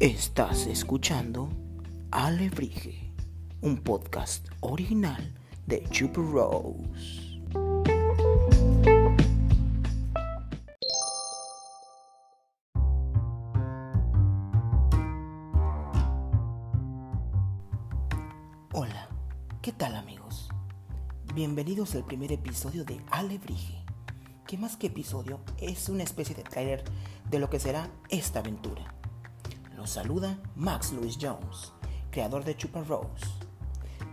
Estás escuchando Alebrije, un podcast original de Super Rose. ¿Qué tal amigos? Bienvenidos al primer episodio de Alebrije, que más que episodio es una especie de trailer de lo que será esta aventura. Los saluda Max Louis Jones, creador de Chupa Rose.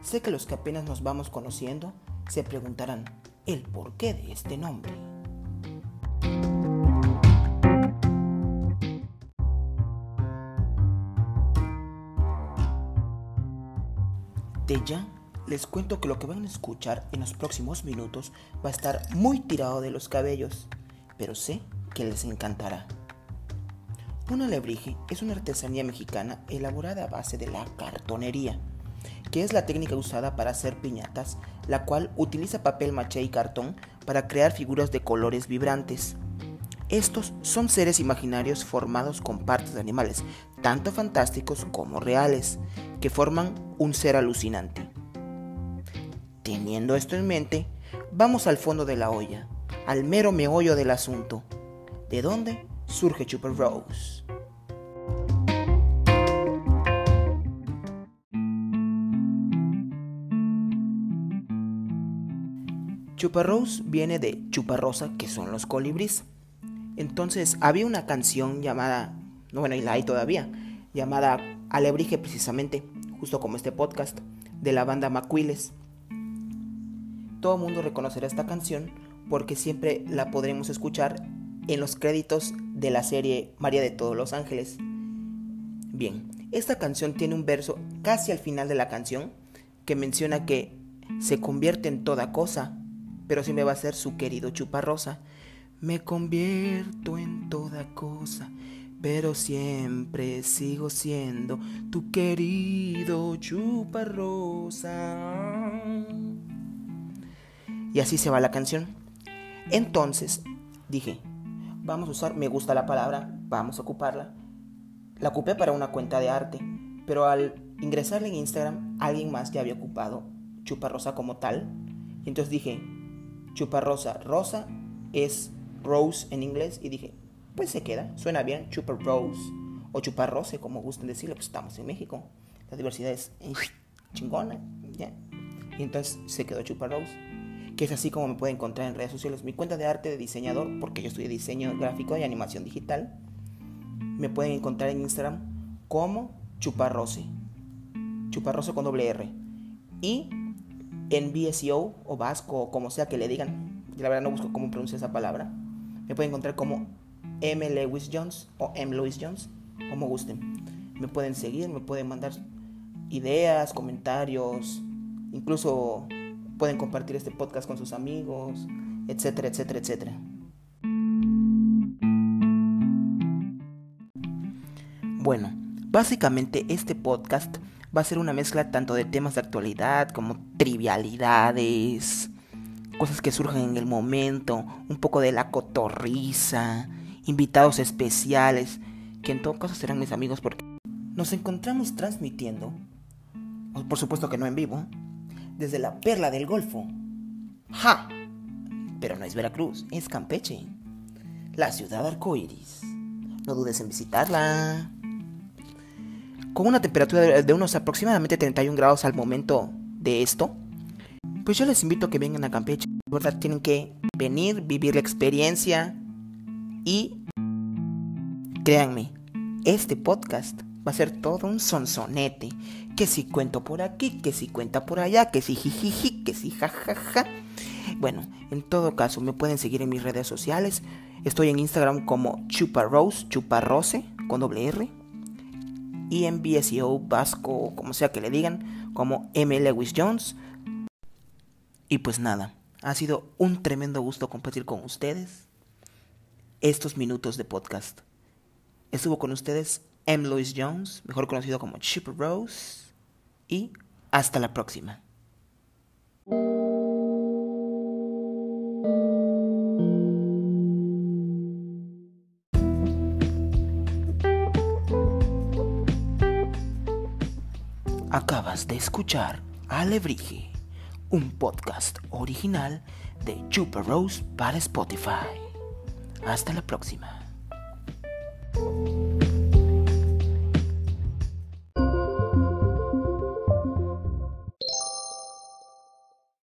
Sé que los que apenas nos vamos conociendo se preguntarán el porqué de este nombre. De ya, les cuento que lo que van a escuchar en los próximos minutos va a estar muy tirado de los cabellos, pero sé que les encantará. Un alebrije es una artesanía mexicana elaborada a base de la cartonería, que es la técnica usada para hacer piñatas, la cual utiliza papel maché y cartón para crear figuras de colores vibrantes. Estos son seres imaginarios formados con partes de animales, tanto fantásticos como reales, que forman un ser alucinante. Teniendo esto en mente, vamos al fondo de la olla, al mero meollo del asunto. ¿De dónde surge Super Rose? Chuparrose viene de chuparrosa, que son los colibríes. Entonces había una canción llamada, no bueno, y la hay todavía, llamada Alebrije precisamente, justo como este podcast, de la banda Macuiles. Todo el mundo reconocerá esta canción porque siempre la podremos escuchar en los créditos de la serie María de todos los ángeles. Bien, esta canción tiene un verso casi al final de la canción que menciona que se convierte en toda cosa, pero si me va a ser su querido chuparrosa. Me convierto en toda cosa, pero siempre sigo siendo tu querido chuparrosa. Y así se va la canción. Entonces dije, vamos a usar, me gusta la palabra, vamos a ocuparla. La ocupé para una cuenta de arte, pero al ingresarle en Instagram, alguien más ya había ocupado chuparrosa como tal. Y entonces dije, chuparrosa, rosa es rose en inglés, y dije, pues se queda, suena bien, Chupa Rose o Chuparrose, como gusten decirlo, pues estamos en México. La diversidad es chingona, ¿ya? Y entonces se quedó Chupa Rose, que es así como me puede encontrar en redes sociales. Mi cuenta de arte de diseñador, porque yo estudié diseño gráfico y animación digital, me pueden encontrar en Instagram como Chuparrose. Chuparrose con doble R. Y en BSEO o vasco o como sea que le digan, la verdad no busco cómo pronuncia esa palabra, me pueden encontrar como M. Lewis Jones o M. Lewis Jones, como gusten. Me pueden seguir, me pueden mandar ideas, comentarios, incluso pueden compartir este podcast con sus amigos, etcétera, etcétera, etcétera. Bueno, básicamente este podcast va a ser una mezcla tanto de temas de actualidad como trivialidades, cosas que surgen en el momento, un poco de la cotorriza, invitados especiales, que en todo caso serán mis amigos porque nos encontramos transmitiendo, por supuesto que no en vivo, desde la perla del Golfo. ¡Ja! Pero no es Veracruz, es Campeche, la ciudad arcoíris. No dudes en visitarla. Con una temperatura de unos aproximadamente 31 grados al momento de esto, pues yo les invito a que vengan a Campeche. De verdad, tienen que venir, vivir la experiencia y créanme, este podcast va a ser todo un sonsonete. Que si cuento por aquí, que si cuenta por allá, que si jijiji, que si jajaja. Bueno, en todo caso, me pueden seguir en mis redes sociales. Estoy en Instagram como chuparrose, chuparrose, con doble R. Y en BSEO, Vasco, como sea que le digan, como M. Lewis Jones. Y pues nada, ha sido un tremendo gusto compartir con ustedes estos minutos de podcast. Estuvo con ustedes M. Louis Jones, mejor conocido como Chip Rose, y Hasta la próxima. Acabas de escuchar Alebrije, un podcast original de Chupa Rose para Spotify. Hasta la próxima.